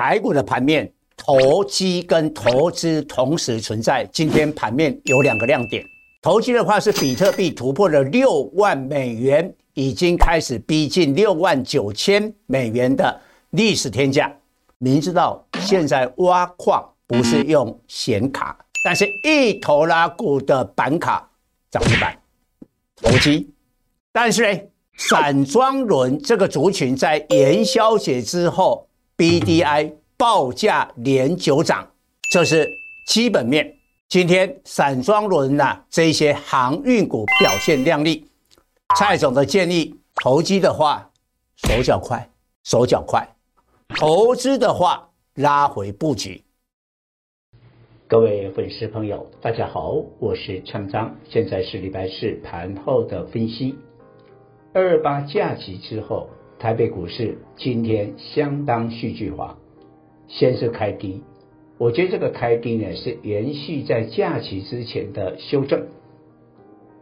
台股的盘面，投机跟投资同时存在。今天盘面有两个亮点，投机的话是比特币突破了六万美元，已经开始逼近六万九千美元的历史天价。明知道现在挖矿不是用显卡，但是一头拉股的板卡涨停板，投机。但是呢，散装轮这个族群在元宵节之后，BDI 报价连九涨，这是基本面。今天散装轮呐，这些航运股表现亮丽。蔡总的建议，投机的话手脚快，手脚快；投资的话拉回布局。各位粉丝朋友，大家好，我是昌章，现在是礼拜四盘后的分析。二八假期之后，台北股市今天相当戏剧化，先是开低，我觉得这个开低呢是延续在假期之前的修正，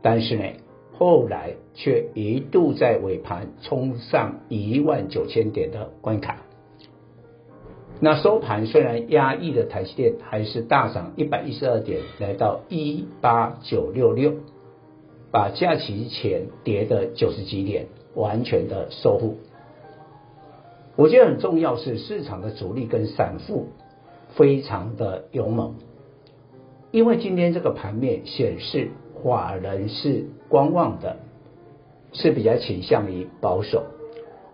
但是呢后来却一度在尾盘冲上一万九千点的关卡，那收盘虽然压抑的台积电还是大涨一百一十二点，来到一八九六六。把假期前跌的九十几点完全的收复，我觉得很重要是市场的主力跟散户非常的勇猛，因为今天这个盘面显示法人是观望的，是比较倾向于保守。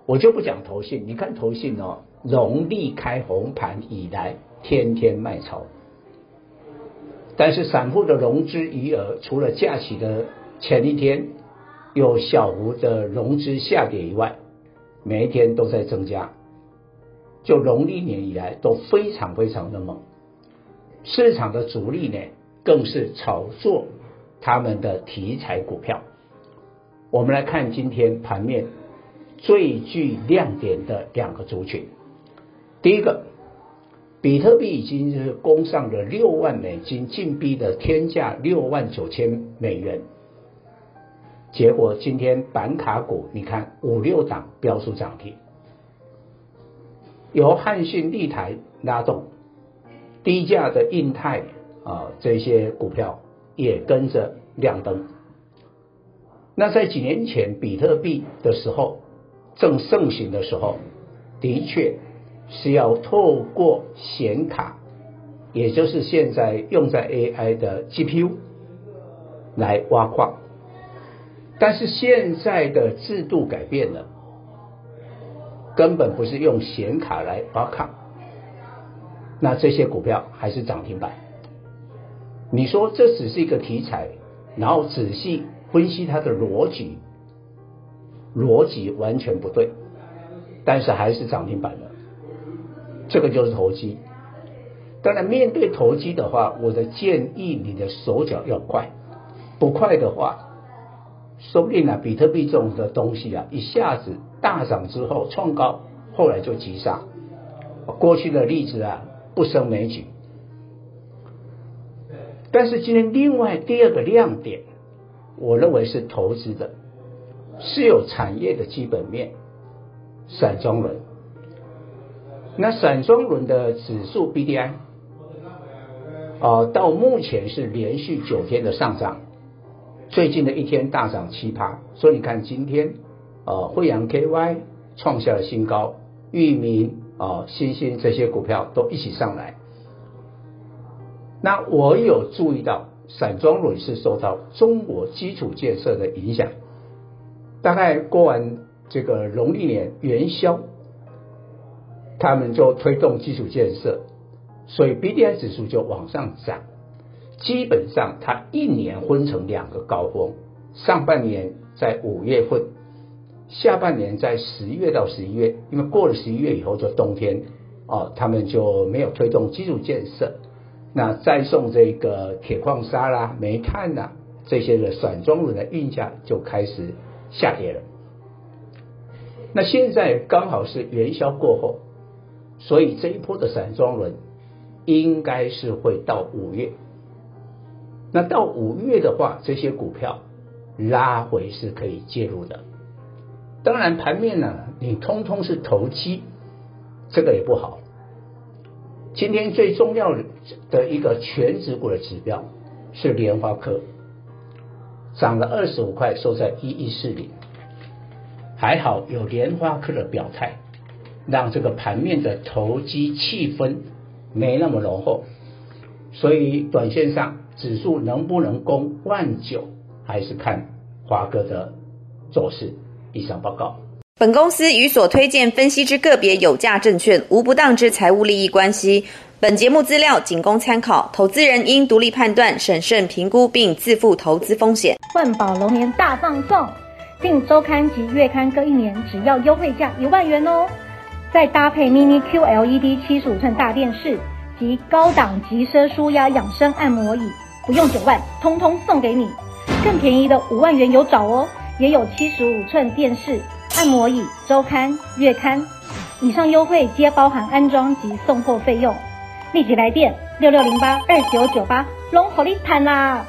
我就不讲投信，你看投信哦，农历开红盘以来天天卖超，但是散户的融资余额除了假期的。前一天有小幅的融资下跌以外，每一天都在增加。就农历年以来都非常非常的猛，市场的主力呢更是炒作他们的题材股票。我们来看今天盘面最具亮点的两个族群。第一个，比特币已经是攻上了六万美金，进逼的天价六万九千美元。结果今天板卡股，你看五六档飙出涨停，由汉信、立台拉动，低价的印泰啊这些股票也跟着亮灯。那在几年前比特币的时候正盛行的时候，的确是要透过显卡，也就是现在用在 AI 的 GPU 来挖矿。但是现在的制度改变了，根本不是用显卡来挖矿，那这些股票还是涨停板。你说这只是一个题材，然后仔细分析它的逻辑，逻辑完全不对，但是还是涨停板了。这个就是投机。当然，面对投机的话，我的建议你的手脚要快，不快的话。说不定啊，比特币这种的东西啊，一下子大涨之后创高，后来就急杀。过去的例子啊，不胜枚举。但是今天另外第二个亮点，我认为是投资的，是有产业的基本面，散装轮。那散装轮的指数 BDI，啊，到目前是连续九天的上涨。最近的一天大涨七趴，所以你看今天，呃，惠阳 KY 创下了新高，裕民啊、新兴这些股票都一起上来。那我有注意到，散装轮是受到中国基础建设的影响，大概过完这个农历年元宵，他们就推动基础建设，所以 BDI 指数就往上涨。基本上，它一年分成两个高峰，上半年在五月份，下半年在十月到十一月。因为过了十一月以后就冬天，哦，他们就没有推动基础建设，那再送这个铁矿砂啦、煤炭呐这些的散装轮的运价就开始下跌了。那现在刚好是元宵过后，所以这一波的散装轮应该是会到五月。那到五月的话，这些股票拉回是可以介入的。当然，盘面呢，你通通是投机，这个也不好。今天最重要的一个权值股的指标是联发科，涨了二十五块，收在一一四零。还好有联发科的表态，让这个盘面的投机气氛没那么浓厚，所以短线上指数能不能攻万九，还是看华哥的走势。以上报告。本公司与所推荐分析之个别有价证券无不当之财务利益关系。本节目资料仅供参考，投资人应独立判断、审慎评估并自负投资风险。万宝龙年大放送！订周刊及月刊各一年，只要优惠价一万元哦！再搭配 Mini QLED 七十五寸大电视及高档极奢舒压养生按摩椅，不用九万，通通送给你。更便宜的五万元有找哦，也有七十五寸电视、按摩椅、周刊、月刊，以上优惠皆包含安装及送货费用。立即来电六六零八二九九八，龙火力谈啦！